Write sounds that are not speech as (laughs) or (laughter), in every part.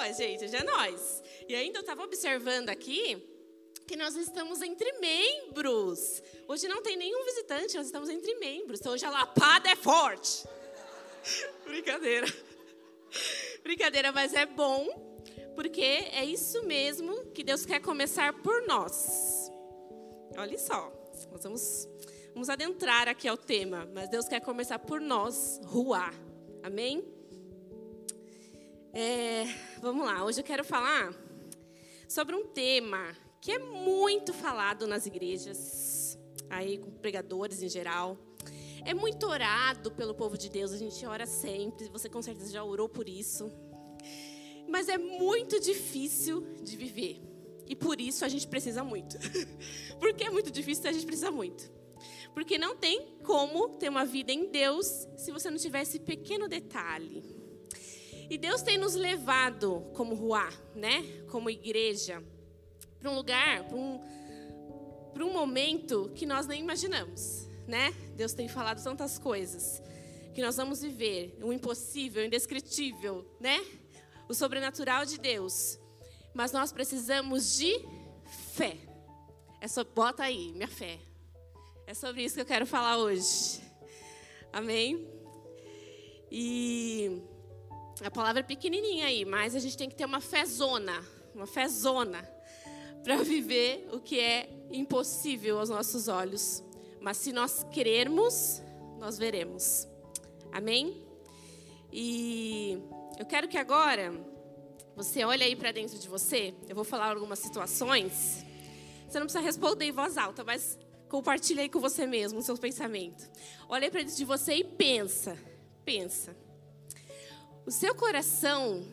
nós, gente, hoje é nós. E ainda eu estava observando aqui que nós estamos entre membros. Hoje não tem nenhum visitante, nós estamos entre membros. Então hoje a lapada é forte. (laughs) Brincadeira. Brincadeira, mas é bom, porque é isso mesmo que Deus quer começar por nós. Olha só, nós vamos, vamos adentrar aqui ao tema, mas Deus quer começar por nós, ruar. Amém? É, vamos lá, hoje eu quero falar sobre um tema que é muito falado nas igrejas, aí com pregadores em geral. É muito orado pelo povo de Deus, a gente ora sempre, você com certeza já orou por isso. Mas é muito difícil de viver. E por isso a gente precisa muito. (laughs) Porque é muito difícil, a gente precisa muito. Porque não tem como ter uma vida em Deus se você não tiver esse pequeno detalhe. E Deus tem nos levado como Ruá, né? Como igreja, para um lugar, para um, um momento que nós nem imaginamos, né? Deus tem falado tantas coisas que nós vamos viver, o impossível, o indescritível, né? O sobrenatural de Deus. Mas nós precisamos de fé. É só bota aí, minha fé. É sobre isso que eu quero falar hoje. Amém? E a palavra é pequenininha aí, mas a gente tem que ter uma fé zona, uma fé zona para (laughs) viver o que é impossível aos nossos olhos. Mas se nós querermos, nós veremos. Amém? E eu quero que agora você olhe aí para dentro de você. Eu vou falar algumas situações. Você não precisa responder em voz alta, mas compartilhe aí com você mesmo o seu pensamento. Olhe para dentro de você e pensa. Pensa. O seu coração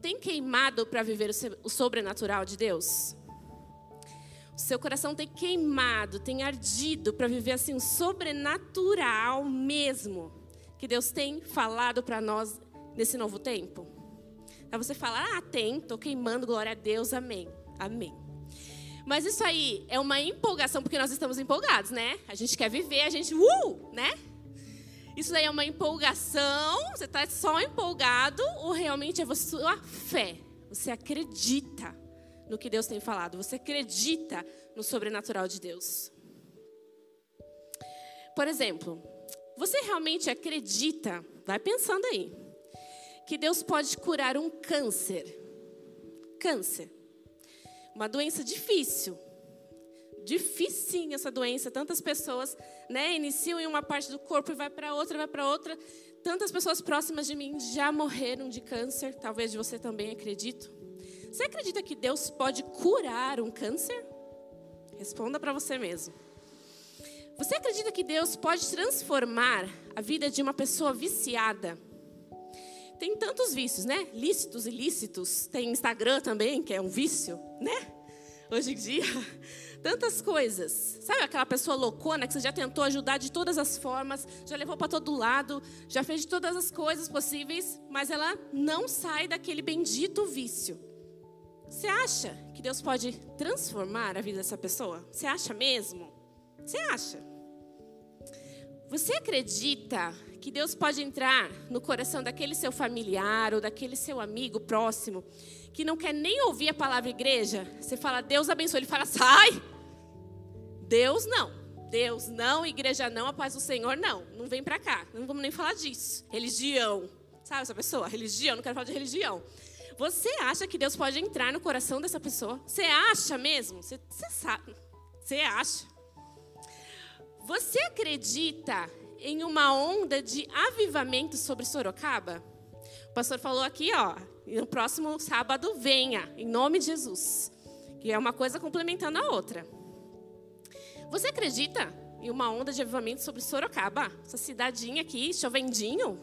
tem queimado para viver o sobrenatural de Deus? O seu coração tem queimado, tem ardido para viver assim o sobrenatural mesmo que Deus tem falado para nós nesse novo tempo? Aí você fala, ah, tem, estou queimando, glória a Deus, amém, amém. Mas isso aí é uma empolgação, porque nós estamos empolgados, né? A gente quer viver, a gente, uh, né? Isso daí é uma empolgação, você está só empolgado, ou realmente é a sua fé? Você acredita no que Deus tem falado, você acredita no sobrenatural de Deus. Por exemplo, você realmente acredita, vai pensando aí, que Deus pode curar um câncer? Câncer. Uma doença difícil. Difícil essa doença. Tantas pessoas né, iniciam em uma parte do corpo e vai para outra, vai para outra. Tantas pessoas próximas de mim já morreram de câncer. Talvez de você também, acredito. Você acredita que Deus pode curar um câncer? Responda para você mesmo. Você acredita que Deus pode transformar a vida de uma pessoa viciada? Tem tantos vícios, né? Lícitos, ilícitos. Tem Instagram também, que é um vício, né? Hoje em dia, tantas coisas. Sabe aquela pessoa loucona que você já tentou ajudar de todas as formas, já levou para todo lado, já fez de todas as coisas possíveis, mas ela não sai daquele bendito vício. Você acha que Deus pode transformar a vida dessa pessoa? Você acha mesmo? Você acha? Você acredita que Deus pode entrar no coração daquele seu familiar ou daquele seu amigo próximo que não quer nem ouvir a palavra igreja? Você fala, Deus abençoe. Ele fala, sai! Deus não. Deus não, igreja não, a paz do Senhor não. Não vem pra cá. Não vamos nem falar disso. Religião. Sabe essa pessoa? Religião, não quero falar de religião. Você acha que Deus pode entrar no coração dessa pessoa? Você acha mesmo? Você, você sabe? Você acha? Você acredita em uma onda de avivamento sobre Sorocaba? O pastor falou aqui, ó, no próximo sábado venha, em nome de Jesus. Que é uma coisa complementando a outra. Você acredita em uma onda de avivamento sobre Sorocaba? Essa cidadinha aqui, chovendinho,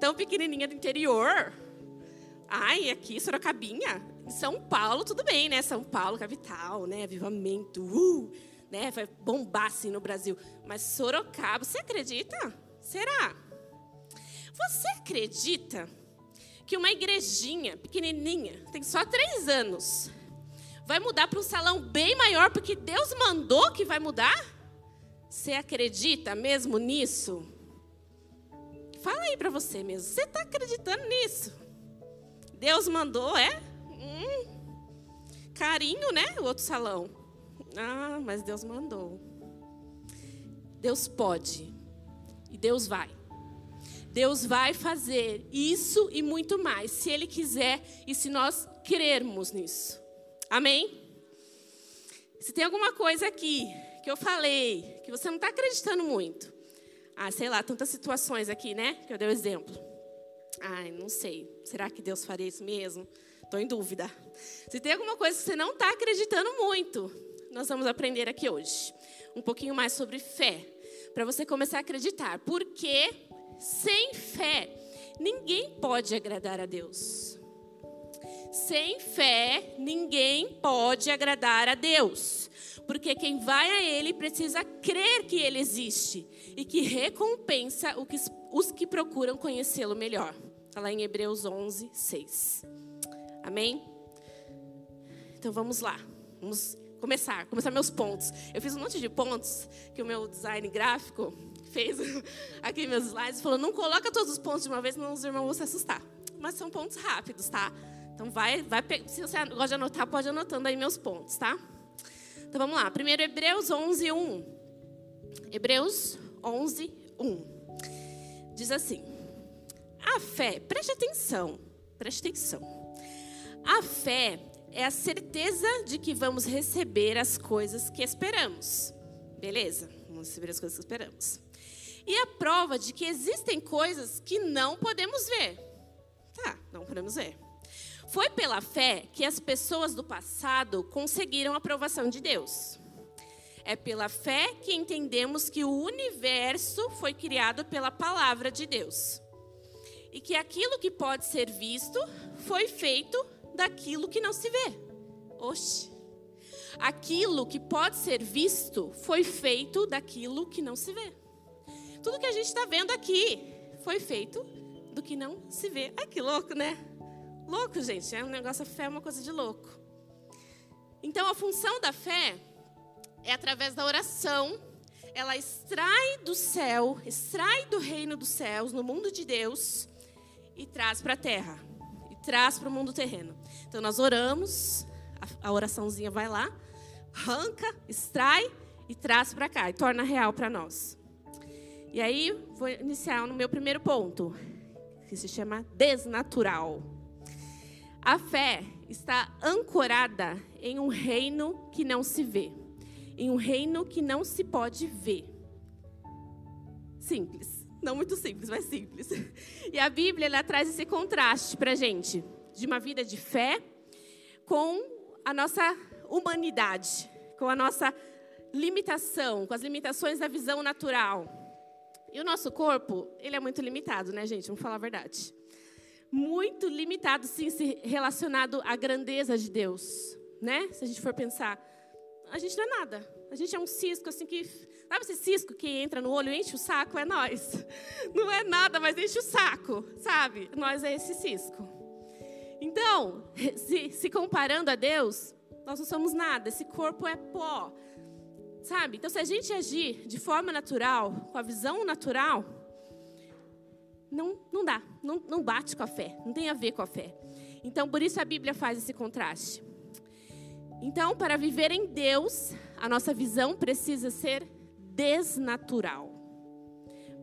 tão pequenininha do interior. Ai, aqui, Sorocabinha, em São Paulo, tudo bem, né? São Paulo, capital, né? Avivamento, uh, né? Vai bombar assim no Brasil. Mas Sorocaba, você acredita? Será? Você acredita que uma igrejinha pequenininha, tem só três anos, vai mudar para um salão bem maior porque Deus mandou que vai mudar? Você acredita mesmo nisso? Fala aí para você mesmo. Você está acreditando nisso? Deus mandou, é? Hum, carinho, né? O outro salão. Ah, mas Deus mandou. Deus pode. E Deus vai. Deus vai fazer isso e muito mais, se Ele quiser e se nós crermos nisso. Amém? Se tem alguma coisa aqui que eu falei que você não está acreditando muito, ah, sei lá, tantas situações aqui, né? Que eu dei o exemplo. Ai, não sei. Será que Deus faria isso mesmo? Estou em dúvida. Se tem alguma coisa que você não está acreditando muito, nós vamos aprender aqui hoje. Um pouquinho mais sobre fé. Para você começar a acreditar. Porque sem fé, ninguém pode agradar a Deus. Sem fé, ninguém pode agradar a Deus. Porque quem vai a Ele precisa crer que Ele existe e que recompensa os que procuram conhecê-lo melhor. Está lá em Hebreus 11, 6. Amém? Então vamos lá. Vamos começar, começar meus pontos. Eu fiz um monte de pontos que o meu design gráfico fez (laughs) aqui meus slides, falou: não coloca todos os pontos de uma vez, senão os irmãos vão se assustar. Mas são pontos rápidos, tá? Então vai, vai, se você gosta de anotar, pode anotando aí meus pontos, tá? Então vamos lá. Primeiro Hebreus 11, 1. Hebreus 11, 1. Diz assim: A fé, preste atenção, preste atenção. A fé é a certeza de que vamos receber as coisas que esperamos. Beleza? Vamos receber as coisas que esperamos e a prova de que existem coisas que não podemos ver. Tá, não podemos ver. Foi pela fé que as pessoas do passado conseguiram a aprovação de Deus. É pela fé que entendemos que o universo foi criado pela palavra de Deus. E que aquilo que pode ser visto foi feito daquilo que não se vê. Oxe. Aquilo que pode ser visto foi feito daquilo que não se vê. Tudo que a gente está vendo aqui foi feito do que não se vê. Ai, que louco, né? Louco, gente. É um negócio, a fé é uma coisa de louco. Então, a função da fé é através da oração. Ela extrai do céu, extrai do reino dos céus, no mundo de Deus, e traz para a terra. E traz para o mundo terreno. Então, nós oramos, a, a oraçãozinha vai lá, arranca, extrai e traz para cá, e torna real para nós. E aí, vou iniciar no meu primeiro ponto, que se chama desnatural. A fé está ancorada em um reino que não se vê, em um reino que não se pode ver. Simples. Não muito simples, mas simples. E a Bíblia ela traz esse contraste para a gente, de uma vida de fé com a nossa humanidade, com a nossa limitação, com as limitações da visão natural. E o nosso corpo, ele é muito limitado, né, gente? Vamos falar a verdade. Muito limitado, sim, relacionado à grandeza de Deus, né? Se a gente for pensar, a gente não é nada. A gente é um cisco, assim, que... Sabe esse cisco que entra no olho, enche o saco? É nós. (laughs) Não é nada, mas enche o saco, sabe? Nós é esse cisco. Então, se, se comparando a Deus, nós não somos nada. Esse corpo é pó. Sabe? Então, se a gente agir de forma natural, com a visão natural, não, não dá, não, não bate com a fé, não tem a ver com a fé. Então, por isso a Bíblia faz esse contraste. Então, para viver em Deus, a nossa visão precisa ser desnatural.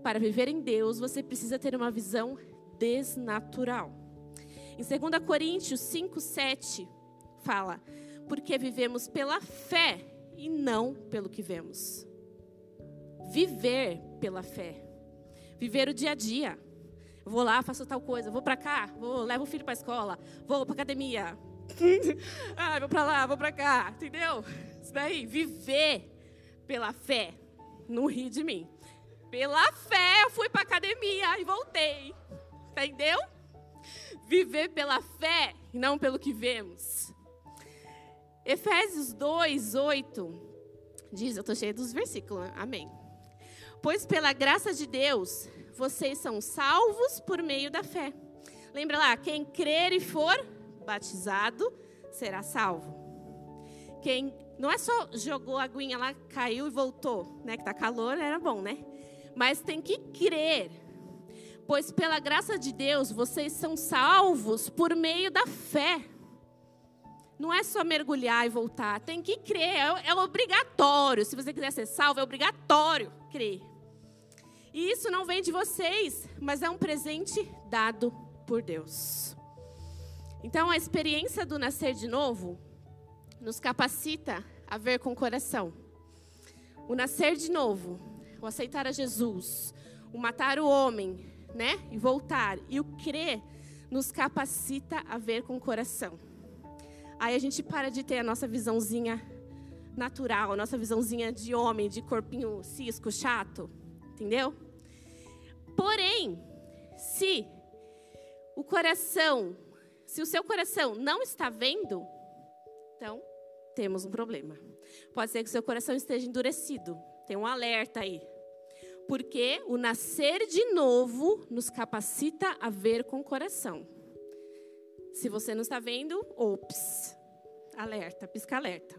Para viver em Deus, você precisa ter uma visão desnatural. Em 2 Coríntios 5, 7, fala: Porque vivemos pela fé e não pelo que vemos. Viver pela fé. Viver o dia a dia. Vou lá, faço tal coisa, vou para cá, vou, levo o filho para escola, vou para academia. (laughs) ah, vou para lá, vou para cá, entendeu? Isso daí, viver pela fé. Não ri de mim. Pela fé eu fui para academia e voltei. Entendeu? Viver pela fé e não pelo que vemos. Efésios 2, 8 diz, eu estou cheia dos versículos, amém. Pois pela graça de Deus, vocês são salvos por meio da fé. Lembra lá, quem crer e for batizado será salvo. Quem não é só jogou a aguinha lá, caiu e voltou, né? Que tá calor, era bom, né? Mas tem que crer. Pois pela graça de Deus vocês são salvos por meio da fé. Não é só mergulhar e voltar, tem que crer, é, é obrigatório. Se você quiser ser salvo, é obrigatório crer. E isso não vem de vocês, mas é um presente dado por Deus. Então, a experiência do nascer de novo nos capacita a ver com o coração. O nascer de novo, o aceitar a Jesus, o matar o homem, né? E voltar. E o crer nos capacita a ver com o coração. Aí a gente para de ter a nossa visãozinha natural, a nossa visãozinha de homem, de corpinho cisco, chato. Entendeu? Porém, se o coração, se o seu coração não está vendo, então temos um problema. Pode ser que o seu coração esteja endurecido. Tem um alerta aí. Porque o nascer de novo nos capacita a ver com o coração. Se você não está vendo, ops, alerta, pisca alerta.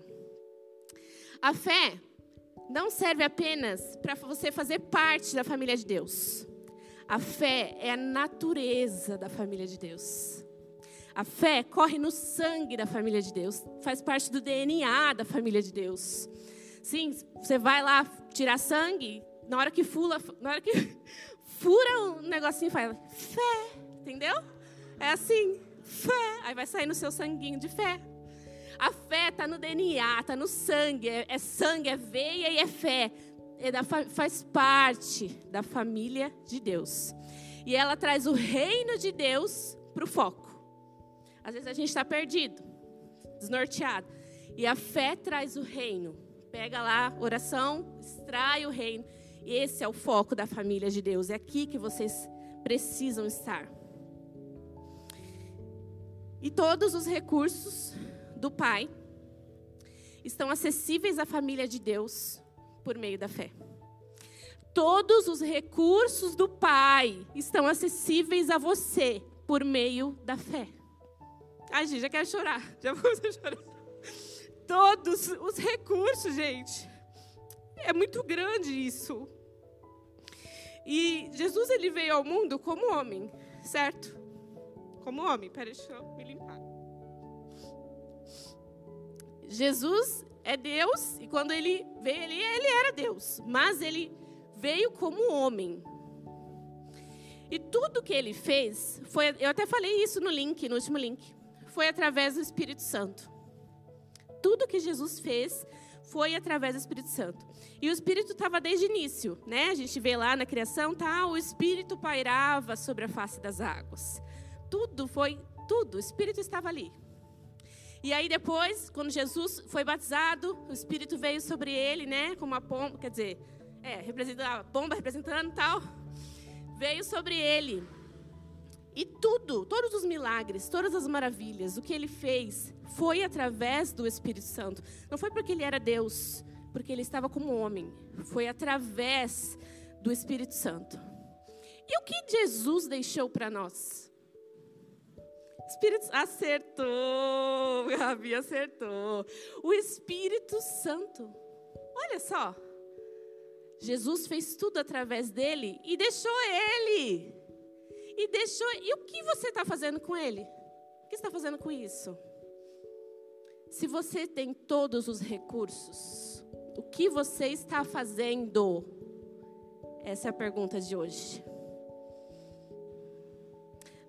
A fé não serve apenas para você fazer parte da família de Deus. A fé é a natureza da família de Deus. A fé corre no sangue da família de Deus, faz parte do DNA da família de Deus. Sim, você vai lá tirar sangue, na hora que fula, na hora que (laughs) fura um negocinho, fala fé, entendeu? É assim, fé. Aí vai sair no seu sanguinho de fé. A fé está no DNA, está no sangue. É, é, sangue, é veia e é fé. É da, faz parte da família de Deus. E ela traz o reino de Deus para o foco. Às vezes a gente está perdido, desnorteado. E a fé traz o reino. Pega lá, oração, extrai o reino. Esse é o foco da família de Deus. É aqui que vocês precisam estar. E todos os recursos do Pai estão acessíveis à família de Deus por meio da fé. Todos os recursos do Pai estão acessíveis a você por meio da fé. Ai, gente, já quero chorar. (laughs) Já (laughs) chorar. Todos os recursos, gente. É muito grande isso. E Jesus ele veio ao mundo como homem, certo? Como homem. Peraí, deixa eu Jesus é Deus e quando ele veio ali, ele era Deus, mas ele veio como homem. E tudo que ele fez foi, eu até falei isso no link, no último link, foi através do Espírito Santo. Tudo que Jesus fez foi através do Espírito Santo. E o Espírito estava desde o início, né? A gente vê lá na criação, tá? O Espírito pairava sobre a face das águas. Tudo foi, tudo, o Espírito estava ali. E aí depois, quando Jesus foi batizado, o Espírito veio sobre ele, né, como uma pomba, quer dizer, é, representando a pomba representando tal, veio sobre ele. E tudo, todos os milagres, todas as maravilhas, o que ele fez foi através do Espírito Santo. Não foi porque ele era Deus, porque ele estava como homem. Foi através do Espírito Santo. E o que Jesus deixou para nós? Espírito acertou, (laughs) Gabi acertou. O Espírito Santo. Olha só. Jesus fez tudo através dele e deixou ele. E deixou. E o que você está fazendo com ele? O que está fazendo com isso? Se você tem todos os recursos, o que você está fazendo? Essa é a pergunta de hoje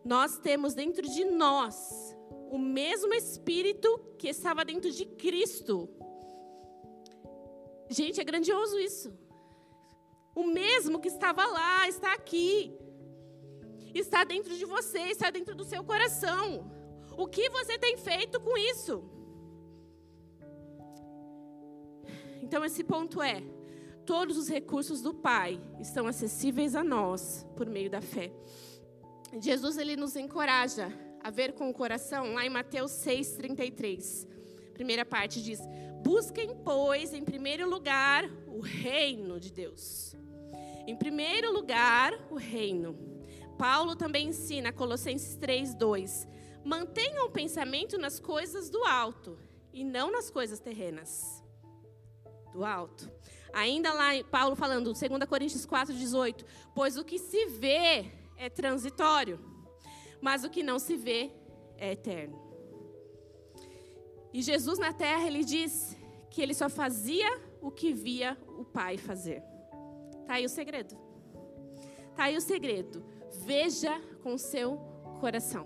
nós temos dentro de nós o mesmo Espírito que estava dentro de Cristo. Gente, é grandioso isso. O mesmo que estava lá está aqui. Está dentro de você, está dentro do seu coração. O que você tem feito com isso? Então, esse ponto é: todos os recursos do Pai estão acessíveis a nós por meio da fé. Jesus ele nos encoraja a ver com o coração, lá em Mateus 6:33. Primeira parte diz: Busquem, pois, em primeiro lugar o reino de Deus. Em primeiro lugar, o reino. Paulo também ensina, Colossenses 3:2, mantenham o pensamento nas coisas do alto e não nas coisas terrenas. Do alto. Ainda lá, Paulo falando, 2 Coríntios 4:18, pois o que se vê é transitório, mas o que não se vê é eterno. E Jesus na terra, ele diz que ele só fazia o que via o Pai fazer. Tá aí o segredo. Tá aí o segredo. Veja com seu coração.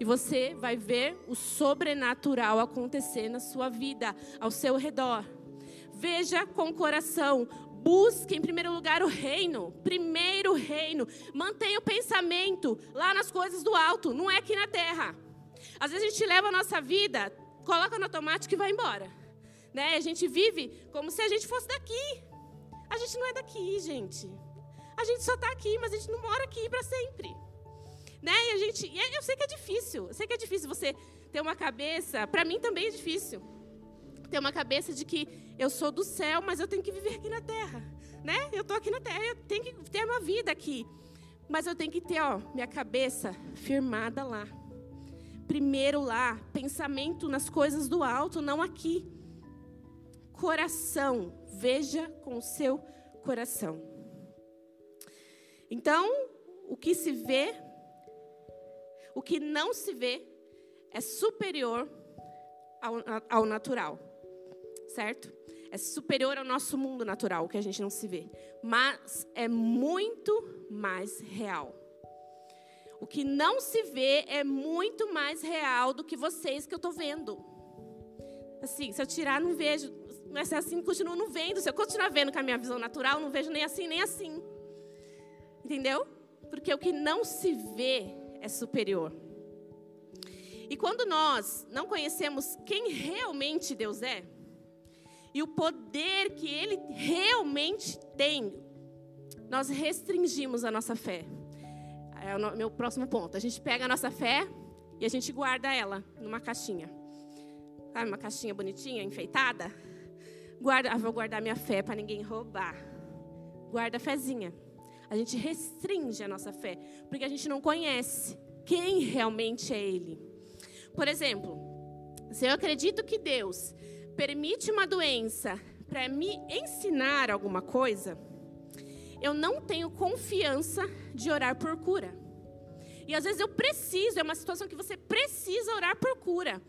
E você vai ver o sobrenatural acontecer na sua vida, ao seu redor. Veja com o coração. Busque em primeiro lugar o reino, primeiro reino. Mantenha o pensamento lá nas coisas do alto, não é aqui na terra. Às vezes a gente leva a nossa vida, coloca no automático e vai embora. Né? A gente vive como se a gente fosse daqui. A gente não é daqui, gente. A gente só está aqui, mas a gente não mora aqui para sempre. Né? E a gente, e eu sei que é difícil. Eu sei que é difícil você ter uma cabeça. Para mim também é difícil ter uma cabeça de que eu sou do céu, mas eu tenho que viver aqui na terra, né? Eu estou aqui na terra, eu tenho que ter uma vida aqui, mas eu tenho que ter, ó, minha cabeça firmada lá. Primeiro lá, pensamento nas coisas do alto, não aqui. Coração, veja com o seu coração. Então, o que se vê, o que não se vê, é superior ao, ao natural certo? É superior ao nosso mundo natural, que a gente não se vê. Mas é muito mais real. O que não se vê é muito mais real do que vocês que eu estou vendo. Assim, se eu tirar, não vejo. Mas assim, continuo não vendo. Se eu continuar vendo com a minha visão natural, não vejo nem assim, nem assim. Entendeu? Porque o que não se vê é superior. E quando nós não conhecemos quem realmente Deus é, e o poder que Ele realmente tem, nós restringimos a nossa fé. É o meu próximo ponto. A gente pega a nossa fé e a gente guarda ela numa caixinha. Uma caixinha bonitinha, enfeitada? Guarda, ah, vou guardar minha fé para ninguém roubar. Guarda a fezinha. A gente restringe a nossa fé, porque a gente não conhece quem realmente é Ele. Por exemplo, se eu acredito que Deus permite uma doença para me ensinar alguma coisa, eu não tenho confiança de orar por cura. E às vezes eu preciso, é uma situação que você precisa orar por cura,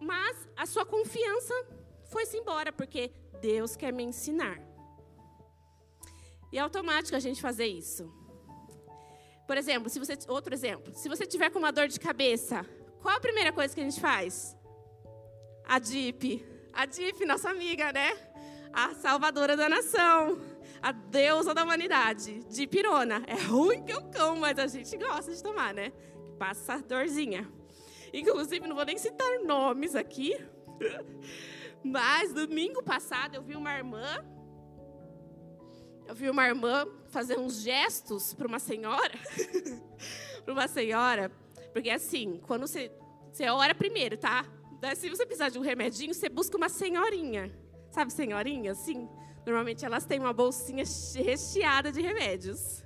mas a sua confiança foi-se embora, porque Deus quer me ensinar. E é automático a gente fazer isso. Por exemplo, se você, outro exemplo, se você tiver com uma dor de cabeça, qual a primeira coisa que a gente faz? A DIP, a Dif, nossa amiga, né? A salvadora da nação. A deusa da humanidade. De pirona. É ruim que eu cão, mas a gente gosta de tomar, né? Passa dorzinha. Inclusive, não vou nem citar nomes aqui. (laughs) Mas domingo passado eu vi uma irmã. Eu vi uma irmã fazer uns gestos para uma senhora. (laughs) para uma senhora. Porque assim, quando você. Você ora primeiro, tá? Se você precisar de um remedinho, você busca uma senhorinha. Sabe senhorinha, assim? Normalmente elas têm uma bolsinha recheada de remédios.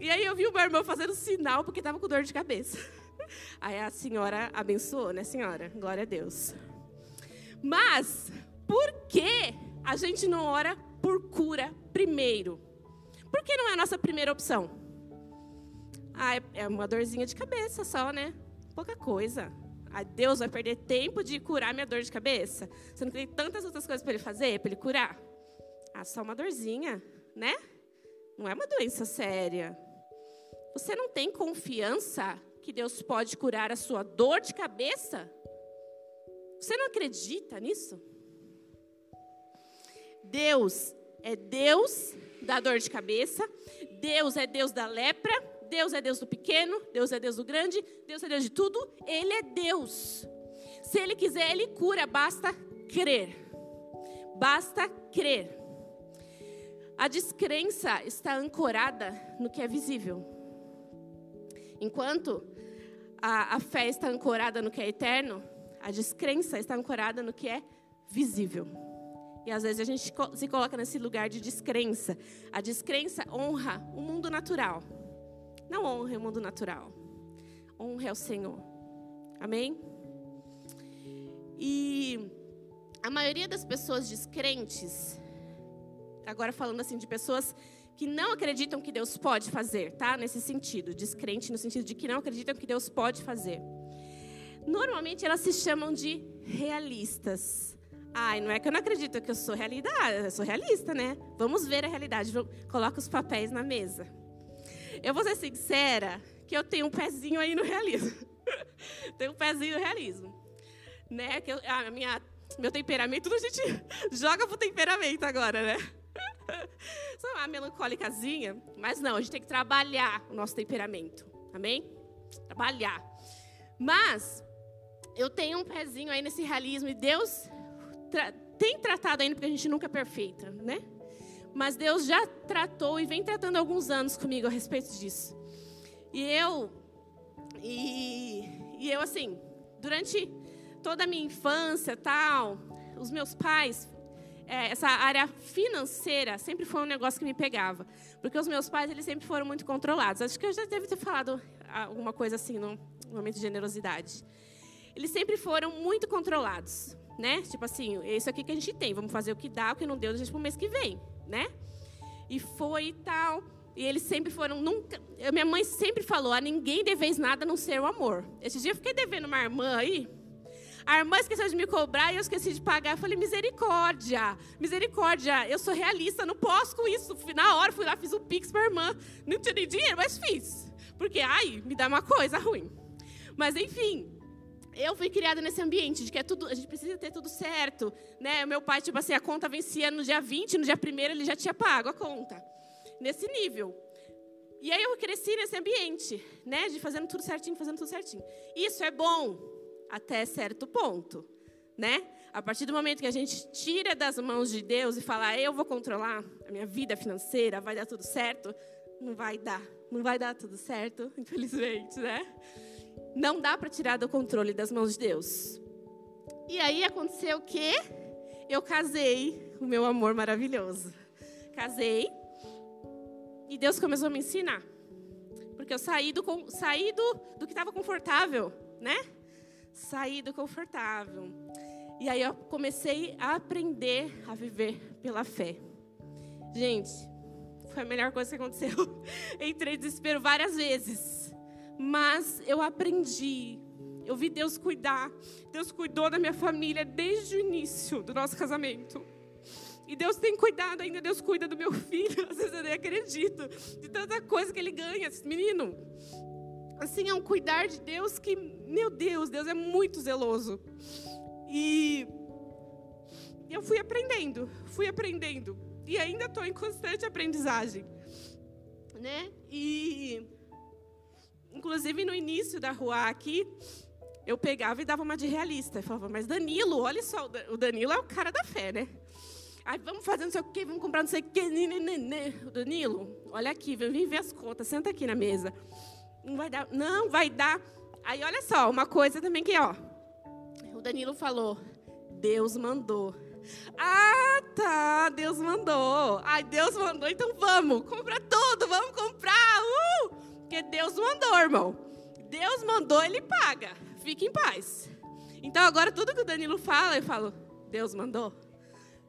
E aí eu vi uma irmã fazendo sinal porque estava com dor de cabeça. (laughs) Aí a senhora abençoou, né, senhora? Glória a Deus. Mas, por que a gente não ora por cura primeiro? Por que não é a nossa primeira opção? Ah, é, é uma dorzinha de cabeça só, né? Pouca coisa. Ah, Deus vai perder tempo de curar minha dor de cabeça? Você não tem tantas outras coisas para ele fazer, para ele curar? Ah, só uma dorzinha, né? Não é uma doença séria. Você não tem confiança que Deus pode curar a sua dor de cabeça? Você não acredita nisso? Deus é Deus da dor de cabeça, Deus é Deus da lepra, Deus é Deus do pequeno, Deus é Deus do grande, Deus é Deus de tudo. Ele é Deus. Se Ele quiser, Ele cura, basta crer. Basta crer. A descrença está ancorada no que é visível. Enquanto a, a fé está ancorada no que é eterno, a descrença está ancorada no que é visível. E às vezes a gente se coloca nesse lugar de descrença. A descrença honra o mundo natural. Não honre o mundo natural. Honre ao Senhor. Amém? E a maioria das pessoas descrentes, agora falando assim de pessoas que não acreditam que Deus pode fazer, tá? Nesse sentido, descrente no sentido de que não acreditam que Deus pode fazer. Normalmente elas se chamam de realistas. Ai, não é que eu não acredito que eu sou realidade, eu sou realista, né? Vamos ver a realidade. Coloca os papéis na mesa. Eu vou ser sincera que eu tenho um pezinho aí no realismo. (laughs) tenho um pezinho no realismo. Né? Que eu, a minha, meu temperamento, a gente (laughs) joga pro temperamento agora, né? (laughs) Sou uma melancólicazinha, mas não, a gente tem que trabalhar o nosso temperamento. Amém? Trabalhar. Mas eu tenho um pezinho aí nesse realismo e Deus tra tem tratado ainda, porque a gente nunca é perfeita, né? Mas Deus já tratou e vem tratando alguns anos comigo a respeito disso. E eu, e, e eu assim, durante toda a minha infância, tal, os meus pais, é, essa área financeira sempre foi um negócio que me pegava, porque os meus pais eles sempre foram muito controlados. Acho que eu já devo ter falado alguma coisa assim no momento de generosidade. Eles sempre foram muito controlados né? Tipo assim, isso aqui que a gente tem, vamos fazer o que dá, o que não deu, a gente pro mês que vem, né? E foi e tal. E eles sempre foram, nunca. Minha mãe sempre falou: a ninguém deveis nada a não ser o amor. Esse dia eu fiquei devendo uma irmã aí. A irmã esqueceu de me cobrar e eu esqueci de pagar. Eu falei: misericórdia, misericórdia, eu sou realista, não posso com isso. Na hora fui lá, fiz um pix para a irmã. Não tinha nem dinheiro, mas fiz. Porque, ai, me dá uma coisa ruim. Mas enfim, eu fui criada nesse ambiente de que é tudo, a gente precisa ter tudo certo, né? Meu pai, tipo assim, a conta vencia no dia 20, no dia 1 ele já tinha pago a conta. Nesse nível. E aí eu cresci nesse ambiente, né, de fazendo tudo certinho, fazendo tudo certinho. Isso é bom até certo ponto, né? A partir do momento que a gente tira das mãos de Deus e fala, eu vou controlar a minha vida financeira, vai dar tudo certo, não vai dar, não vai dar tudo certo, (laughs) infelizmente, né? Não dá para tirar do controle das mãos de Deus. E aí aconteceu o quê? Eu casei o meu amor maravilhoso. Casei e Deus começou a me ensinar. Porque eu saí do, saí do, do que estava confortável, né? Saí do confortável. E aí eu comecei a aprender a viver pela fé. Gente, foi a melhor coisa que aconteceu. (laughs) Entrei em desespero várias vezes. Mas eu aprendi. Eu vi Deus cuidar. Deus cuidou da minha família desde o início do nosso casamento. E Deus tem cuidado ainda, Deus cuida do meu (laughs) filho. Às vezes eu nem acredito. De tanta coisa que ele ganha, esse menino. Assim, é um cuidar de Deus que, meu Deus, Deus é muito zeloso. E eu fui aprendendo, fui aprendendo. E ainda estou em constante aprendizagem. Né? E Inclusive, no início da rua aqui, eu pegava e dava uma de realista. Eu falava, mas Danilo, olha só, o Danilo é o cara da fé, né? Aí vamos fazer não sei o quê, vamos comprar não sei o quê. O Danilo, olha aqui, vem ver as contas, senta aqui na mesa. Não vai dar, não vai dar. Aí olha só, uma coisa também que, ó, o Danilo falou, Deus mandou. Ah, tá, Deus mandou. Ai, Deus mandou, então vamos, compra tudo, vamos comprar. Uh! Porque Deus mandou, irmão. Deus mandou, ele paga. Fique em paz. Então agora tudo que o Danilo fala, eu falo, Deus mandou.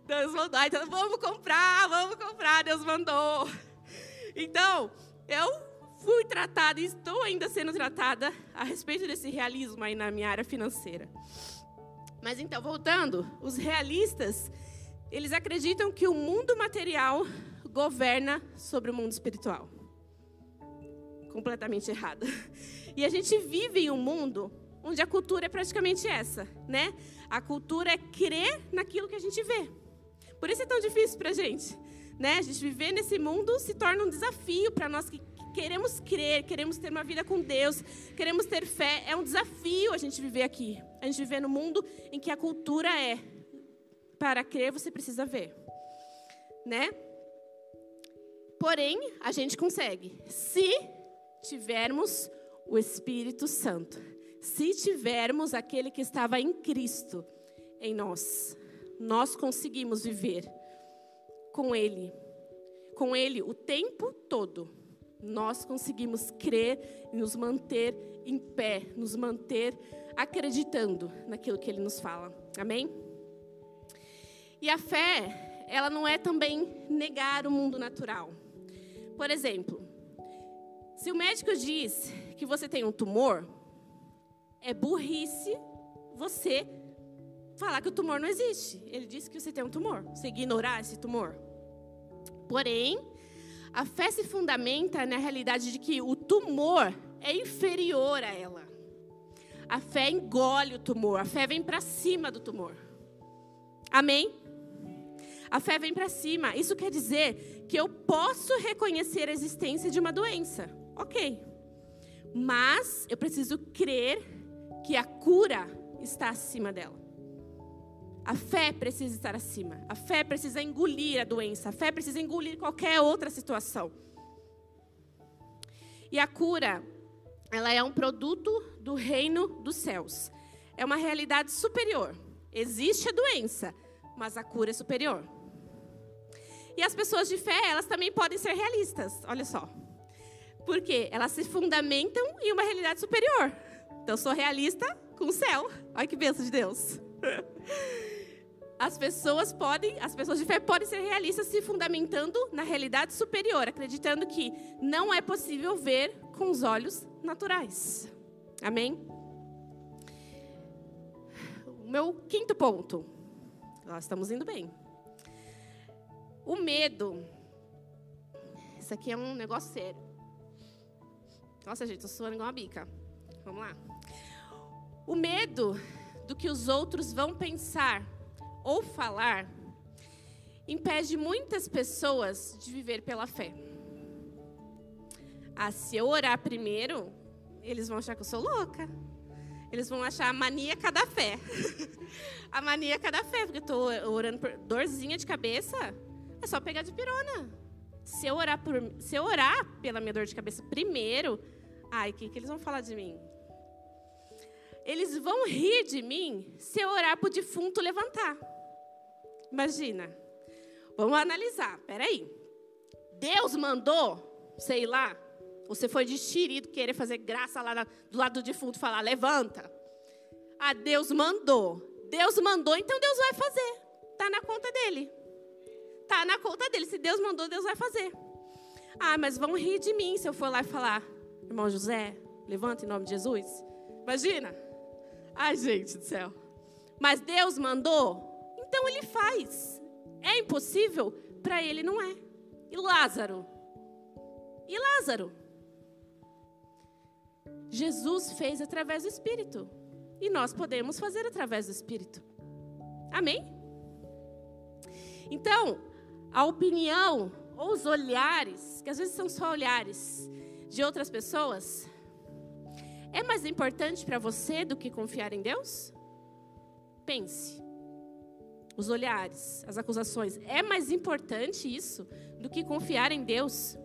Deus mandou. Então vamos comprar, vamos comprar, Deus mandou. Então, eu fui tratada e estou ainda sendo tratada a respeito desse realismo aí na minha área financeira. Mas então, voltando, os realistas, eles acreditam que o mundo material governa sobre o mundo espiritual completamente errada. E a gente vive em um mundo onde a cultura é praticamente essa, né? A cultura é crer naquilo que a gente vê. Por isso é tão difícil para a gente, né? A gente viver nesse mundo se torna um desafio para nós que queremos crer, queremos ter uma vida com Deus, queremos ter fé. É um desafio a gente viver aqui. A gente viver no mundo em que a cultura é para crer você precisa ver, né? Porém, a gente consegue. Se tivermos o Espírito Santo, se tivermos aquele que estava em Cristo em nós, nós conseguimos viver com Ele, com Ele o tempo todo. Nós conseguimos crer e nos manter em pé, nos manter acreditando naquilo que Ele nos fala. Amém? E a fé, ela não é também negar o mundo natural. Por exemplo, se o médico diz que você tem um tumor, é burrice você falar que o tumor não existe. Ele disse que você tem um tumor, você ignorar esse tumor. Porém, a fé se fundamenta na realidade de que o tumor é inferior a ela. A fé engole o tumor, a fé vem para cima do tumor. Amém? A fé vem para cima. Isso quer dizer que eu posso reconhecer a existência de uma doença. Ok. Mas eu preciso crer que a cura está acima dela. A fé precisa estar acima. A fé precisa engolir a doença. A fé precisa engolir qualquer outra situação. E a cura, ela é um produto do reino dos céus. É uma realidade superior. Existe a doença, mas a cura é superior. E as pessoas de fé, elas também podem ser realistas. Olha só. Porque elas se fundamentam em uma realidade superior. Então, sou realista com o céu. Olha que bênção de Deus. As pessoas podem, as pessoas de fé podem ser realistas se fundamentando na realidade superior, acreditando que não é possível ver com os olhos naturais. Amém? O meu quinto ponto. Nós estamos indo bem. O medo. Isso aqui é um negócio sério. Nossa, gente, estou suando igual uma bica. Vamos lá. O medo do que os outros vão pensar ou falar impede muitas pessoas de viver pela fé. Ah, se eu orar primeiro, eles vão achar que eu sou louca. Eles vão achar a maníaca da fé. (laughs) a maníaca da fé, porque eu estou orando por dorzinha de cabeça, é só pegar de pirona. Se eu orar, por, se eu orar pela minha dor de cabeça primeiro, ai, o que, que eles vão falar de mim? Eles vão rir de mim se eu orar para o defunto levantar. Imagina. Vamos analisar. Peraí. Deus mandou, sei lá, você foi de querer fazer graça lá do lado do defunto falar, levanta. Ah, Deus mandou. Deus mandou, então Deus vai fazer. Está na conta dele. Está na conta dele. Se Deus mandou, Deus vai fazer. Ah, mas vão rir de mim se eu for lá e falar, irmão José, levanta em nome de Jesus. Imagina. Ai, gente do céu. Mas Deus mandou, então ele faz. É impossível? Para ele não é. E Lázaro? E Lázaro? Jesus fez através do Espírito. E nós podemos fazer através do Espírito. Amém? Então, a opinião ou os olhares, que às vezes são só olhares de outras pessoas, é mais importante para você do que confiar em Deus? Pense. Os olhares, as acusações. É mais importante isso do que confiar em Deus?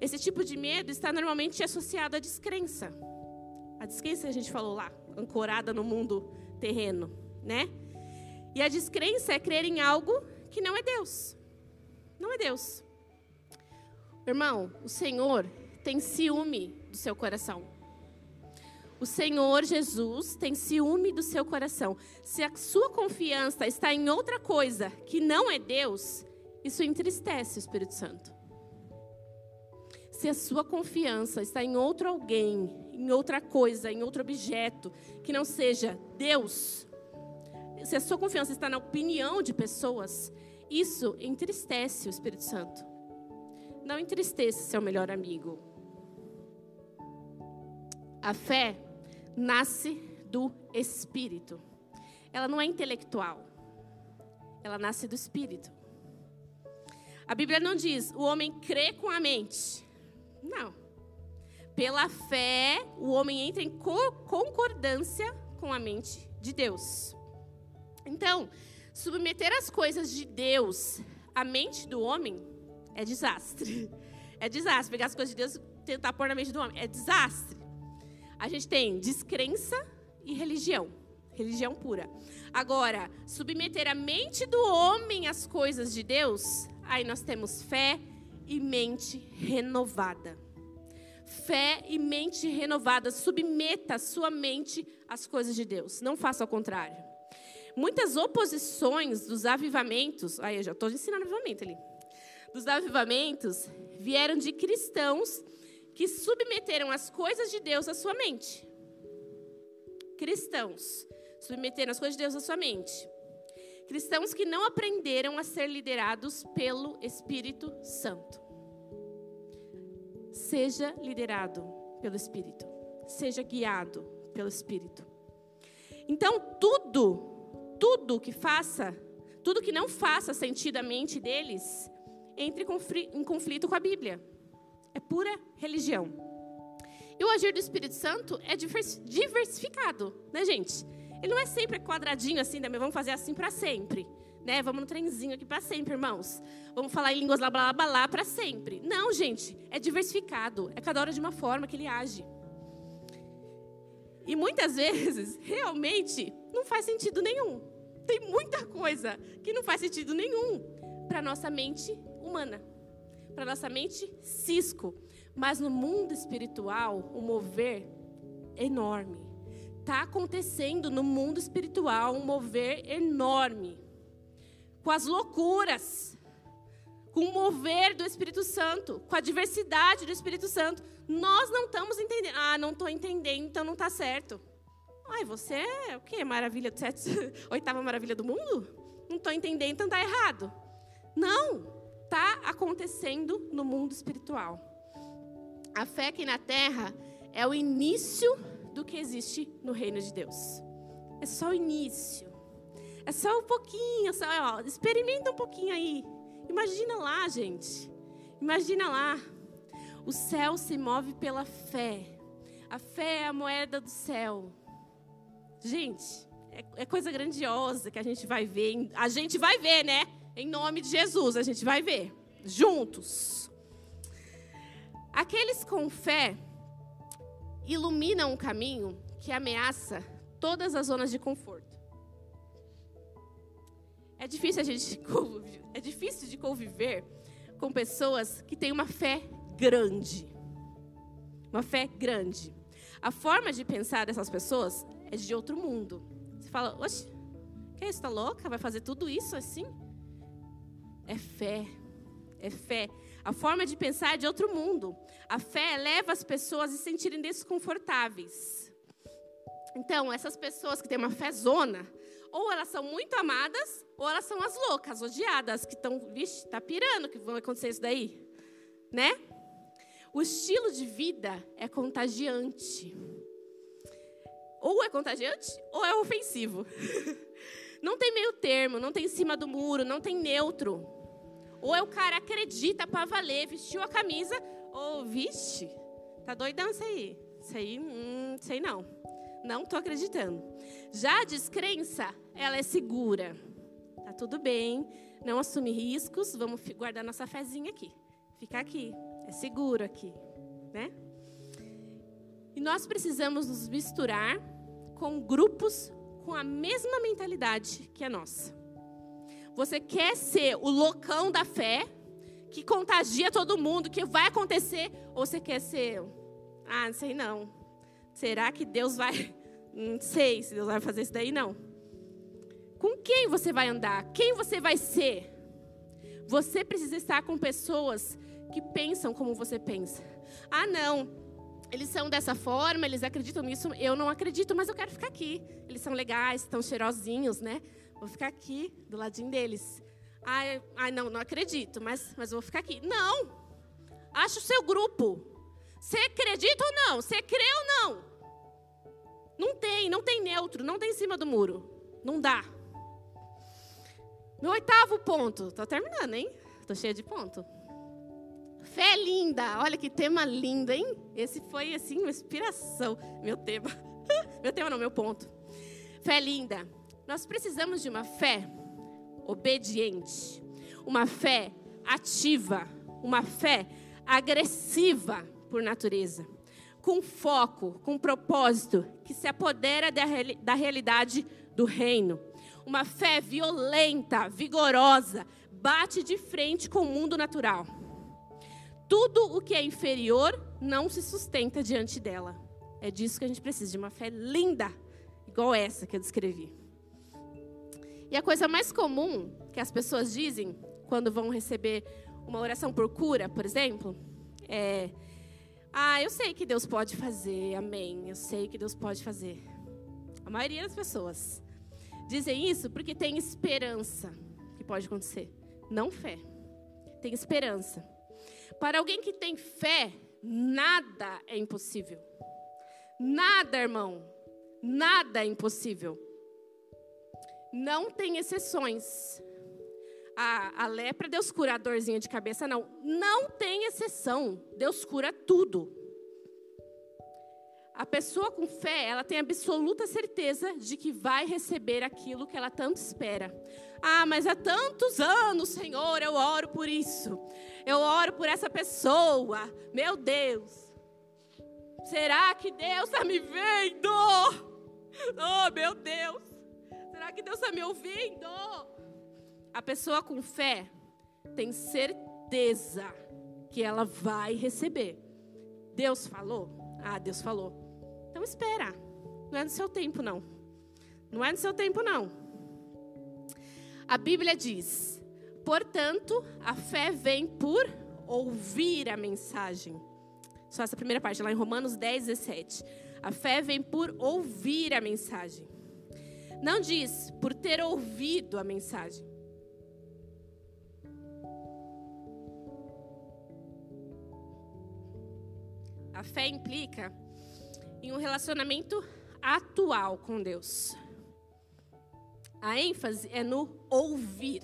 Esse tipo de medo está normalmente associado à descrença. A descrença a gente falou lá, ancorada no mundo terreno, né? E a descrença é crer em algo que não é Deus. Não é Deus. Irmão, o Senhor tem ciúme do seu coração. O Senhor Jesus tem ciúme do seu coração. Se a sua confiança está em outra coisa que não é Deus, isso entristece o Espírito Santo. Se a sua confiança está em outro alguém, em outra coisa, em outro objeto, que não seja Deus, se a sua confiança está na opinião de pessoas, isso entristece o Espírito Santo. Não entristeça seu melhor amigo. A fé nasce do espírito. Ela não é intelectual. Ela nasce do espírito. A Bíblia não diz o homem crê com a mente. Não. Pela fé, o homem entra em concordância com a mente de Deus. Então, submeter as coisas de Deus à mente do homem é desastre. (laughs) É desastre. Pegar as coisas de Deus e tentar pôr na mente do homem é desastre. A gente tem descrença e religião. Religião pura. Agora, submeter a mente do homem às coisas de Deus, aí nós temos fé e mente renovada. Fé e mente renovada. Submeta a sua mente às coisas de Deus. Não faça ao contrário. Muitas oposições dos avivamentos. Aí, eu já estou ensinando avivamento ali. dos avivamentos vieram de cristãos que submeteram as coisas de Deus à sua mente. Cristãos submeteram as coisas de Deus à sua mente. Cristãos que não aprenderam a ser liderados pelo Espírito Santo. Seja liderado pelo Espírito. Seja guiado pelo Espírito. Então, tudo, tudo que faça, tudo que não faça sentido à mente deles, entre em conflito com a Bíblia. É pura religião. E o agir do Espírito Santo é diversificado, né, gente? Ele não é sempre quadradinho assim, né? vamos fazer assim para sempre. Né? Vamos no trenzinho aqui para sempre, irmãos. Vamos falar em línguas lá, blá, blá, blá, para sempre. Não, gente, é diversificado. É cada hora de uma forma que ele age. E muitas (laughs) vezes, realmente, não faz sentido nenhum. Tem muita coisa que não faz sentido nenhum para nossa mente humana, para nossa mente cisco. Mas no mundo espiritual, o mover é enorme. Está acontecendo no mundo espiritual um mover enorme. Com as loucuras, com o mover do Espírito Santo, com a diversidade do Espírito Santo. Nós não estamos entendendo. Ah, não estou entendendo, então não está certo. Ai, você é o quê? Maravilha do sete, (laughs) oitava maravilha do mundo? Não estou entendendo, então está errado. Não, está acontecendo no mundo espiritual. A fé aqui na terra é o início do que existe no reino de Deus. É só o início. É só um pouquinho, só, ó, experimenta um pouquinho aí. Imagina lá, gente. Imagina lá. O céu se move pela fé. A fé é a moeda do céu. Gente, é, é coisa grandiosa que a gente vai ver. A gente vai ver, né? Em nome de Jesus, a gente vai ver. Juntos. Aqueles com fé iluminam um caminho que ameaça todas as zonas de conforto. É difícil a gente (laughs) é difícil de conviver com pessoas que têm uma fé grande. Uma fé grande. A forma de pensar dessas pessoas é de outro mundo. Você fala, oxe, que é isso? Está louca? Vai fazer tudo isso assim? É fé. É fé. A forma de pensar é de outro mundo. A fé leva as pessoas a se sentirem desconfortáveis. Então, essas pessoas que têm uma fé zona, ou elas são muito amadas, ou elas são as loucas, odiadas, que estão, vixe, tá pirando que vai acontecer isso daí, né? O estilo de vida é contagiante. Ou é contagiante, ou é ofensivo. (laughs) Não tem meio termo, não tem em cima do muro, não tem neutro. Ou é o cara acredita para valer, vestiu a camisa, ou, vixe, tá doidão isso aí. Isso aí, hum, sei não. Não tô acreditando. Já a descrença, ela é segura. Tá tudo bem, não assume riscos, vamos guardar nossa fezinha aqui. Ficar aqui, é seguro aqui, né? E nós precisamos nos misturar com grupos com a mesma mentalidade que a nossa. Você quer ser o loucão da fé, que contagia todo mundo, que vai acontecer, ou você quer ser, ah, não sei não. Será que Deus vai, (laughs) não sei se Deus vai fazer isso daí não. Com quem você vai andar? Quem você vai ser? Você precisa estar com pessoas que pensam como você pensa. Ah, não. Eles são dessa forma, eles acreditam nisso, eu não acredito, mas eu quero ficar aqui. Eles são legais, estão cheirosinhos, né? Vou ficar aqui, do ladinho deles. Ai, ai não, não acredito, mas, mas vou ficar aqui. Não! Acha o seu grupo. Você acredita ou não? Você crê ou não? Não tem, não tem neutro, não tem em cima do muro. Não dá. Meu oitavo ponto. Tô terminando, hein? Tô cheia de ponto. Fé linda. Olha que tema lindo, hein? Esse foi, assim, uma inspiração. Meu tema. (laughs) Meu tema não, meu ponto. Fé linda. Nós precisamos de uma fé obediente, uma fé ativa, uma fé agressiva por natureza, com foco, com propósito, que se apodera da, da realidade do reino. Uma fé violenta, vigorosa, bate de frente com o mundo natural. Tudo o que é inferior não se sustenta diante dela. É disso que a gente precisa, de uma fé linda, igual essa que eu descrevi. E a coisa mais comum que as pessoas dizem quando vão receber uma oração por cura, por exemplo, é. Ah, eu sei que Deus pode fazer, amém. Eu sei que Deus pode fazer. A maioria das pessoas dizem isso porque tem esperança que pode acontecer, não fé. Tem esperança. Para alguém que tem fé, nada é impossível. Nada, irmão. Nada é impossível. Não tem exceções. A, a lepra, Deus cura a dorzinha de cabeça, não. Não tem exceção. Deus cura tudo. A pessoa com fé, ela tem absoluta certeza de que vai receber aquilo que ela tanto espera. Ah, mas há tantos anos, Senhor, eu oro por isso. Eu oro por essa pessoa. Meu Deus. Será que Deus está me vendo? Oh, meu Deus. Será que Deus está me ouvindo? A pessoa com fé tem certeza que ela vai receber. Deus falou? Ah, Deus falou. Então espera. Não é no seu tempo, não. Não é no seu tempo, não. A Bíblia diz: portanto, a fé vem por ouvir a mensagem. Só essa primeira parte, lá em Romanos 10, 17. A fé vem por ouvir a mensagem. Não diz por ter ouvido a mensagem. A fé implica em um relacionamento atual com Deus. A ênfase é no ouvir,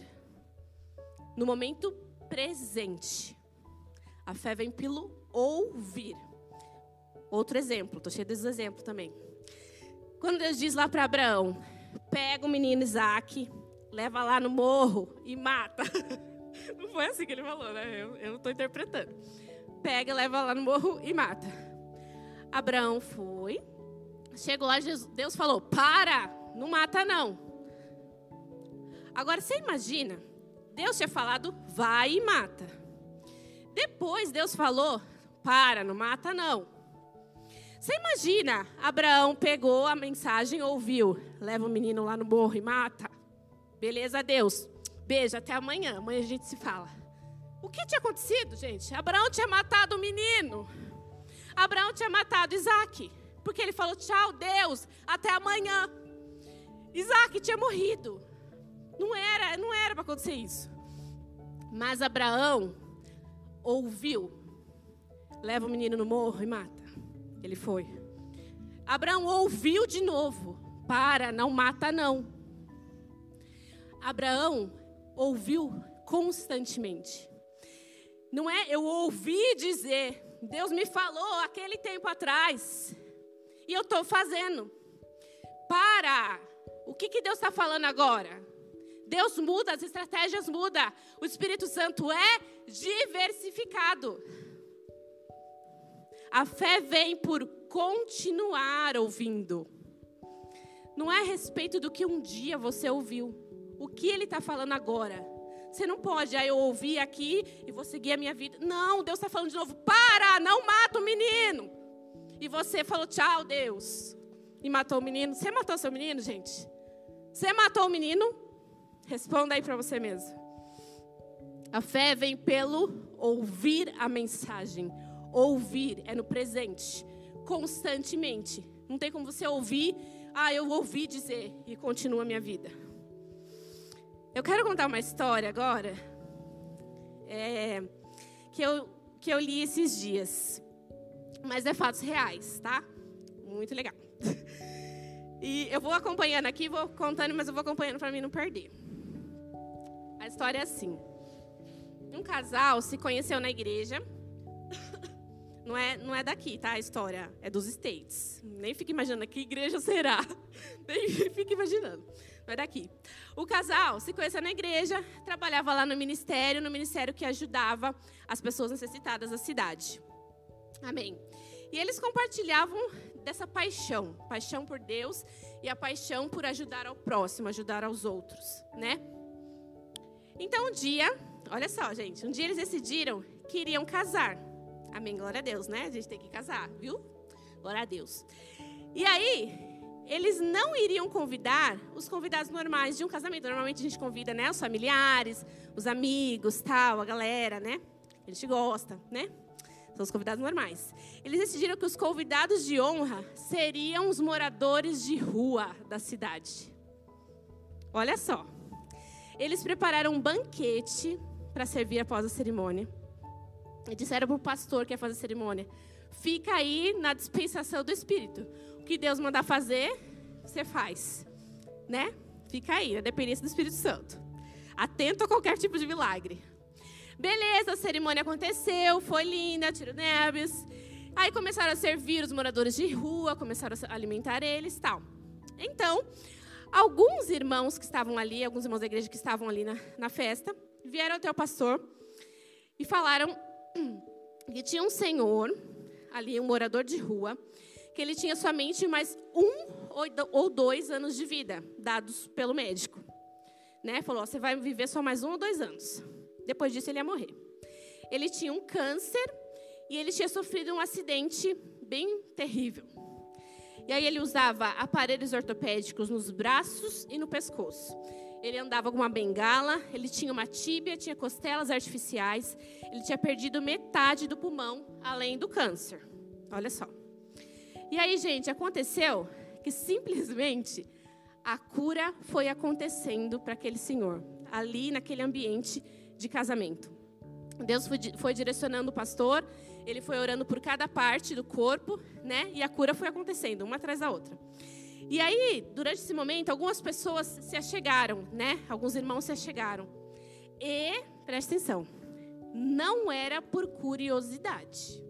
no momento presente. A fé vem pelo ouvir. Outro exemplo, estou cheio desses exemplos também. Quando Deus diz lá para Abraão: pega o menino Isaac, leva lá no morro e mata. (laughs) Não foi assim que ele falou, né? Eu estou interpretando. Pega, leva lá no morro e mata. Abraão foi. Chegou lá, Deus falou: Para, não mata não. Agora você imagina, Deus tinha falado: Vai e mata. Depois Deus falou: Para, não mata não. Você imagina, Abraão pegou a mensagem, ouviu: Leva o menino lá no morro e mata. Beleza, Deus. Beijo, até amanhã. Amanhã a gente se fala. O que tinha acontecido, gente? Abraão tinha matado o menino. Abraão tinha matado Isaac, porque ele falou: Tchau, Deus, até amanhã. Isaac tinha morrido. Não era, não era para acontecer isso. Mas Abraão ouviu: Leva o menino no morro e mata. Ele foi. Abraão ouviu de novo: Para, não mata, não. Abraão ouviu constantemente. Não é eu ouvi dizer, Deus me falou aquele tempo atrás. E eu estou fazendo. Para! O que, que Deus está falando agora? Deus muda, as estratégias mudam. O Espírito Santo é diversificado. A fé vem por continuar ouvindo. Não é a respeito do que um dia você ouviu. O que ele está falando agora? Você não pode, aí eu ouvi aqui e vou seguir a minha vida. Não, Deus está falando de novo, para, não mata o menino. E você falou, tchau, Deus. E matou o menino. Você matou seu menino, gente? Você matou o menino? Responda aí para você mesmo. A fé vem pelo ouvir a mensagem. Ouvir é no presente, constantemente. Não tem como você ouvir, ah, eu ouvi dizer e continua a minha vida. Eu quero contar uma história agora é, que, eu, que eu li esses dias. Mas é fatos reais, tá? Muito legal. (laughs) E eu vou acompanhando aqui, vou contando, mas eu vou acompanhando para mim não perder. A história é assim. Um casal se conheceu na igreja. (laughs) Não é, não é daqui, tá? A história é dos States. Nem fique imaginando que igreja (laughs) será. Nem fique imaginando não é daqui. O casal se conheceu na igreja, trabalhava lá no ministério, no ministério que ajudava as pessoas necessitadas da cidade. Amém. E eles compartilhavam dessa paixão, paixão por Deus e a paixão por ajudar ao próximo, ajudar aos outros, né? Então um dia, olha só, gente, um dia eles decidiram que iriam casar. Amém, glória a Deus, né? A gente tem que casar, viu? Glória a Deus. E aí, eles não iriam convidar os convidados normais de um casamento. Normalmente a gente convida, né, os familiares, os amigos, tal, a galera, né? A gente gosta, né? São os convidados normais. Eles decidiram que os convidados de honra seriam os moradores de rua da cidade. Olha só. Eles prepararam um banquete para servir após a cerimônia. E disseram para o pastor que ia fazer cerimônia: fica aí na dispensação do Espírito. O que Deus mandar fazer, você faz. Né? Fica aí, na dependência do Espírito Santo. Atento a qualquer tipo de milagre. Beleza, a cerimônia aconteceu, foi linda, tiro neves. Aí começaram a servir os moradores de rua, começaram a alimentar eles tal. Então, alguns irmãos que estavam ali, alguns irmãos da igreja que estavam ali na, na festa, vieram até o pastor e falaram que tinha um senhor, ali, um morador de rua, que ele tinha somente mais um ou dois anos de vida, dados pelo médico. Né? Falou: você vai viver só mais um ou dois anos. Depois disso, ele ia morrer. Ele tinha um câncer e ele tinha sofrido um acidente bem terrível. E aí ele usava aparelhos ortopédicos nos braços e no pescoço. Ele andava com uma bengala, ele tinha uma tíbia, tinha costelas artificiais, ele tinha perdido metade do pulmão, além do câncer. Olha só. E aí, gente, aconteceu que simplesmente a cura foi acontecendo para aquele senhor, ali naquele ambiente de casamento. Deus foi, foi direcionando o pastor, ele foi orando por cada parte do corpo, né? E a cura foi acontecendo, uma atrás da outra. E aí, durante esse momento, algumas pessoas se achegaram, né? Alguns irmãos se achegaram. E, presta atenção, não era por curiosidade.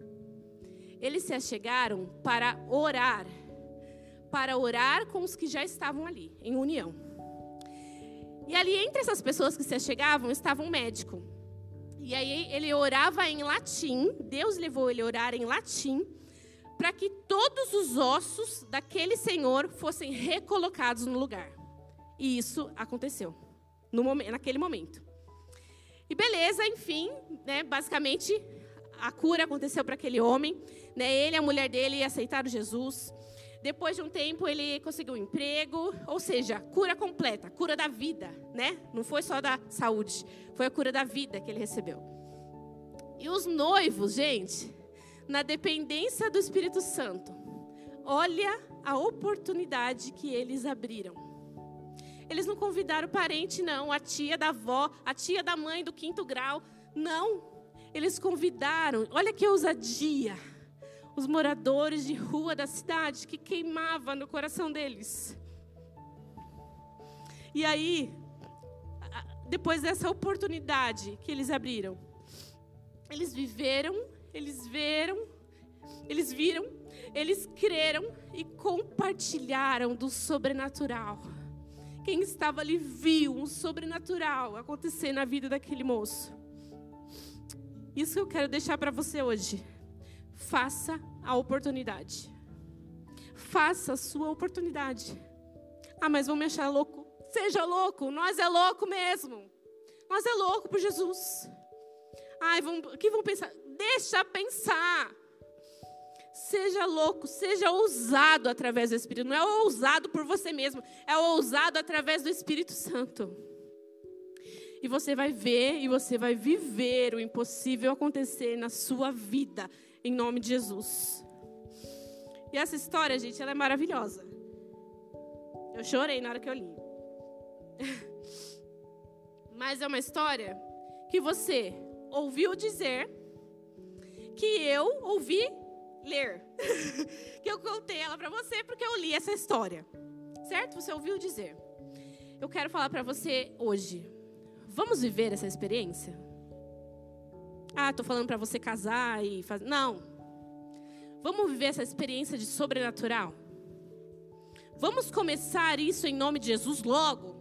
Eles se achegaram para orar, para orar com os que já estavam ali, em união. E ali, entre essas pessoas que se achegavam, estava um médico. E aí ele orava em latim, Deus levou ele a orar em latim, para que todos os ossos daquele senhor fossem recolocados no lugar. E isso aconteceu no momento, naquele momento. E beleza, enfim, né, basicamente a cura aconteceu para aquele homem. Né, ele e a mulher dele aceitaram Jesus. Depois de um tempo, ele conseguiu um emprego, ou seja, cura completa, cura da vida, né? Não foi só da saúde, foi a cura da vida que ele recebeu. E os noivos, gente, na dependência do Espírito Santo, olha a oportunidade que eles abriram. Eles não convidaram o parente, não, a tia da avó, a tia da mãe do quinto grau, não. Eles convidaram, olha que ousadia os moradores de rua da cidade que queimava no coração deles. E aí, depois dessa oportunidade que eles abriram, eles viveram, eles viram, eles viram, eles creram e compartilharam do sobrenatural. Quem estava ali viu um sobrenatural acontecer na vida daquele moço. Isso que eu quero deixar para você hoje. Faça a oportunidade. Faça a sua oportunidade. Ah, mas vão me achar louco. Seja louco, nós é louco mesmo. Nós é louco por Jesus. Ai, vão, que vão pensar? Deixa pensar. Seja louco, seja ousado através do Espírito. Não é ousado por você mesmo, é ousado através do Espírito Santo. E você vai ver e você vai viver o impossível acontecer na sua vida em nome de Jesus. E essa história, gente, ela é maravilhosa. Eu chorei na hora que eu li. (laughs) Mas é uma história que você ouviu dizer, que eu ouvi ler. (laughs) que eu contei ela para você porque eu li essa história. Certo? Você ouviu dizer. Eu quero falar para você hoje. Vamos viver essa experiência? Ah, estou falando para você casar e fazer. Não. Vamos viver essa experiência de sobrenatural. Vamos começar isso em nome de Jesus logo.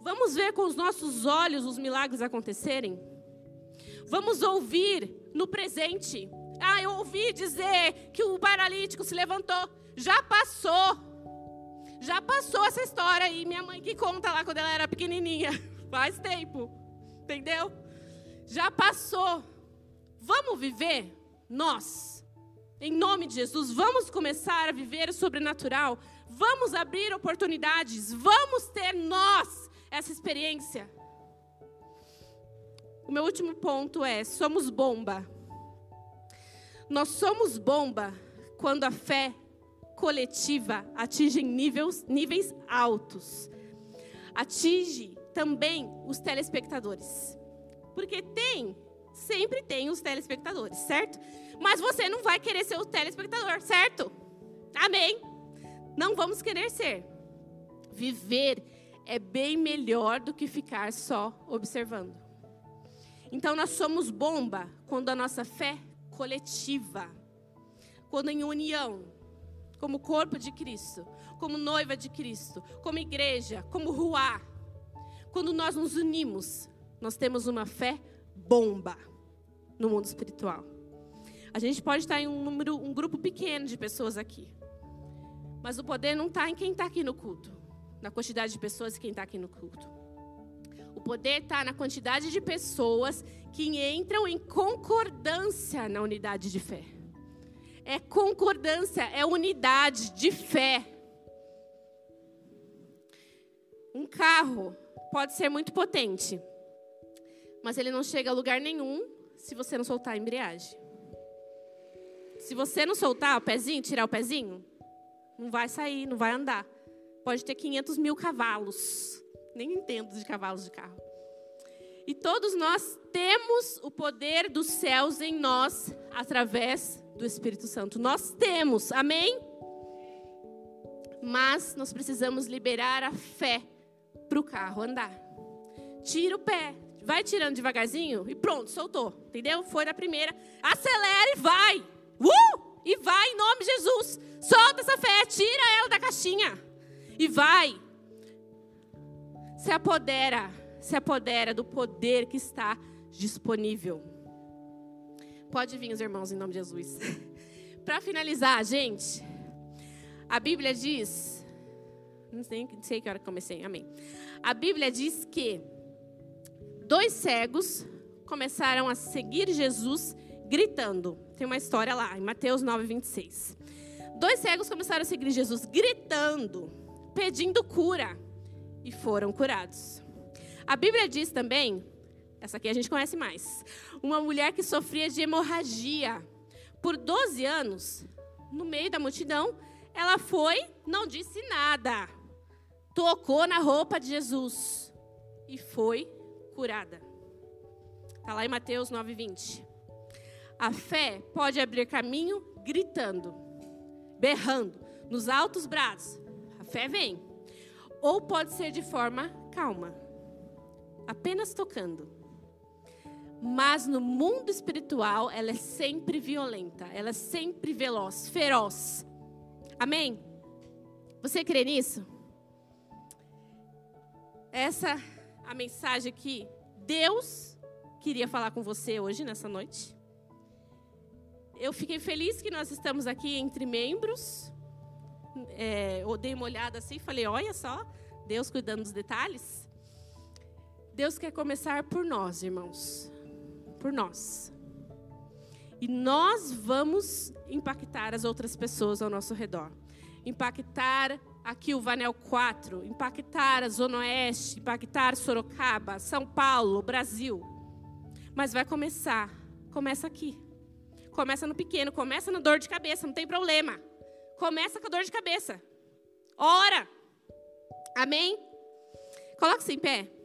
Vamos ver com os nossos olhos os milagres acontecerem. Vamos ouvir no presente. Ah, eu ouvi dizer que o paralítico se levantou. Já passou. Já passou essa história aí. Minha mãe que conta lá quando ela era pequenininha. (laughs) Faz tempo. Entendeu? Já passou. Vamos viver nós. Em nome de Jesus, vamos começar a viver o sobrenatural. Vamos abrir oportunidades. Vamos ter nós essa experiência. O meu último ponto é: somos bomba. Nós somos bomba quando a fé coletiva atinge níveis, níveis altos. Atinge também os telespectadores. Porque tem, sempre tem os telespectadores, certo? Mas você não vai querer ser o telespectador, certo? Amém? Não vamos querer ser. Viver é bem melhor do que ficar só observando. Então nós somos bomba quando a nossa fé coletiva, quando em união, como corpo de Cristo, como noiva de Cristo, como igreja, como ruá, quando nós nos unimos, nós temos uma fé bomba no mundo espiritual. A gente pode estar em um número, um grupo pequeno de pessoas aqui. Mas o poder não está em quem está aqui no culto, na quantidade de pessoas e quem está aqui no culto. O poder está na quantidade de pessoas que entram em concordância na unidade de fé. É concordância, é unidade de fé. Um carro pode ser muito potente, mas ele não chega a lugar nenhum se você não soltar a embreagem. Se você não soltar o pezinho, tirar o pezinho, não vai sair, não vai andar. Pode ter 500 mil cavalos. Nem entendo de cavalos de carro. E todos nós temos o poder dos céus em nós através do Espírito Santo. Nós temos, amém? Mas nós precisamos liberar a fé para o carro andar. Tira o pé, vai tirando devagarzinho e pronto, soltou. Entendeu? Foi na primeira. Acelera e vai. Uh! E vai em nome de Jesus. Solta essa fé, tira ela da caixinha. E vai. Se apodera, se apodera do poder que está disponível. Pode vir os irmãos em nome de Jesus. (laughs) Para finalizar, gente, a Bíblia diz, não sei, não sei que hora que comecei, amém. A Bíblia diz que dois cegos começaram a seguir Jesus gritando. Tem uma história lá, em Mateus 9, 26. Dois cegos começaram a seguir Jesus gritando, pedindo cura, e foram curados. A Bíblia diz também, essa aqui a gente conhece mais, uma mulher que sofria de hemorragia por 12 anos, no meio da multidão, ela foi, não disse nada, tocou na roupa de Jesus e foi curada. Está lá em Mateus 9, 20. A fé pode abrir caminho gritando, berrando, nos altos braços. A fé vem. Ou pode ser de forma calma, apenas tocando. Mas no mundo espiritual, ela é sempre violenta, ela é sempre veloz, feroz. Amém? Você crê nisso? Essa a mensagem que Deus queria falar com você hoje, nessa noite eu fiquei feliz que nós estamos aqui entre membros. É, eu dei uma olhada assim e falei: olha só, Deus cuidando dos detalhes. Deus quer começar por nós, irmãos. Por nós. E nós vamos impactar as outras pessoas ao nosso redor. Impactar aqui o Vanel 4, impactar a Zona Oeste, impactar Sorocaba, São Paulo, Brasil. Mas vai começar, começa aqui. Começa no pequeno, começa na dor de cabeça, não tem problema. Começa com a dor de cabeça. Ora. Amém? Coloque-se em pé.